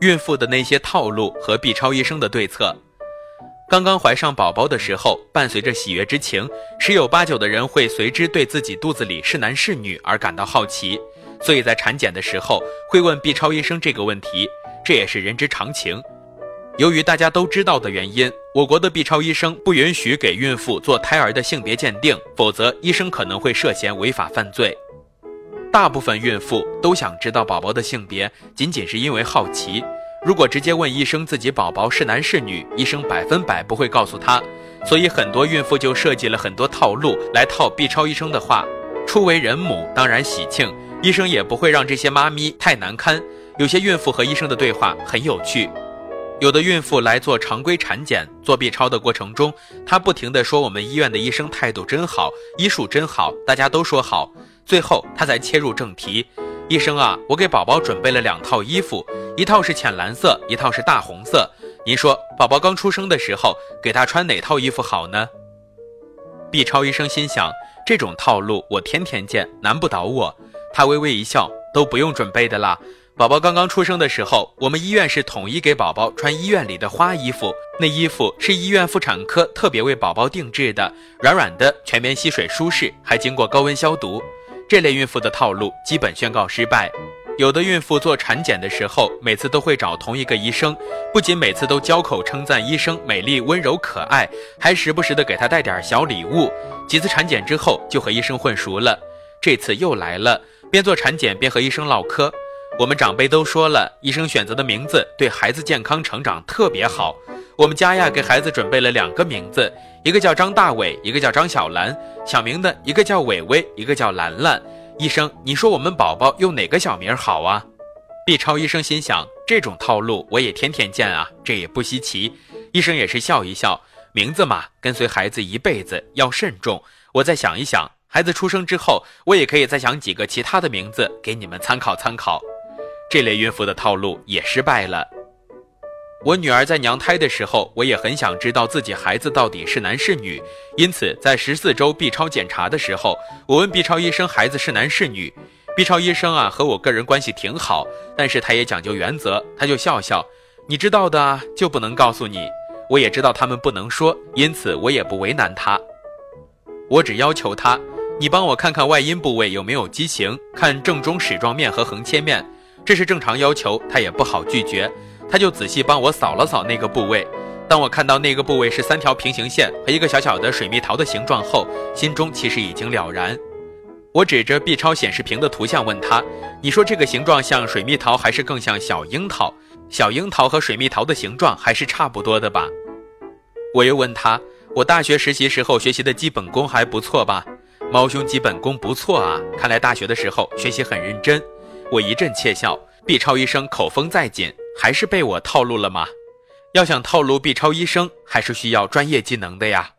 孕妇的那些套路和 B 超医生的对策。刚刚怀上宝宝的时候，伴随着喜悦之情，十有八九的人会随之对自己肚子里是男是女而感到好奇，所以在产检的时候会问 B 超医生这个问题，这也是人之常情。由于大家都知道的原因，我国的 B 超医生不允许给孕妇做胎儿的性别鉴定，否则医生可能会涉嫌违法犯罪。大部分孕妇都想知道宝宝的性别，仅仅是因为好奇。如果直接问医生自己宝宝是男是女，医生百分百不会告诉他。所以很多孕妇就设计了很多套路来套 B 超医生的话。初为人母，当然喜庆，医生也不会让这些妈咪太难堪。有些孕妇和医生的对话很有趣。有的孕妇来做常规产检，做 B 超的过程中，她不停地说：“我们医院的医生态度真好，医术真好，大家都说好。”最后，他才切入正题：“医生啊，我给宝宝准备了两套衣服，一套是浅蓝色，一套是大红色。您说，宝宝刚出生的时候给他穿哪套衣服好呢？”B 超医生心想：这种套路我天天见，难不倒我。他微微一笑：“都不用准备的啦。”宝宝刚刚出生的时候，我们医院是统一给宝宝穿医院里的花衣服，那衣服是医院妇产科特别为宝宝定制的，软软的，全棉吸水舒适，还经过高温消毒。这类孕妇的套路基本宣告失败。有的孕妇做产检的时候，每次都会找同一个医生，不仅每次都交口称赞医生美丽、温柔、可爱，还时不时的给他带点小礼物。几次产检之后，就和医生混熟了。这次又来了，边做产检边和医生唠嗑。我们长辈都说了，医生选择的名字对孩子健康成长特别好。我们家呀，给孩子准备了两个名字，一个叫张大伟，一个叫张小兰。小名的一个叫伟伟，一个叫兰兰。医生，你说我们宝宝用哪个小名好啊？B 超医生心想，这种套路我也天天见啊，这也不稀奇。医生也是笑一笑，名字嘛，跟随孩子一辈子，要慎重。我再想一想，孩子出生之后，我也可以再想几个其他的名字给你们参考参考。这类孕妇的套路也失败了。我女儿在娘胎的时候，我也很想知道自己孩子到底是男是女，因此在十四周 B 超检查的时候，我问 B 超医生孩子是男是女。B 超医生啊和我个人关系挺好，但是他也讲究原则，他就笑笑，你知道的就不能告诉你。我也知道他们不能说，因此我也不为难他。我只要求他，你帮我看看外阴部位有没有畸形，看正中矢状面和横切面。这是正常要求，他也不好拒绝，他就仔细帮我扫了扫那个部位。当我看到那个部位是三条平行线和一个小小的水蜜桃的形状后，心中其实已经了然。我指着 B 超显示屏的图像问他：“你说这个形状像水蜜桃，还是更像小樱桃？小樱桃和水蜜桃的形状还是差不多的吧？”我又问他：“我大学实习时候学习的基本功还不错吧？”猫兄基本功不错啊，看来大学的时候学习很认真。我一阵窃笑，B 超医生口风再紧，还是被我套路了吗？要想套路 B 超医生，还是需要专业技能的呀。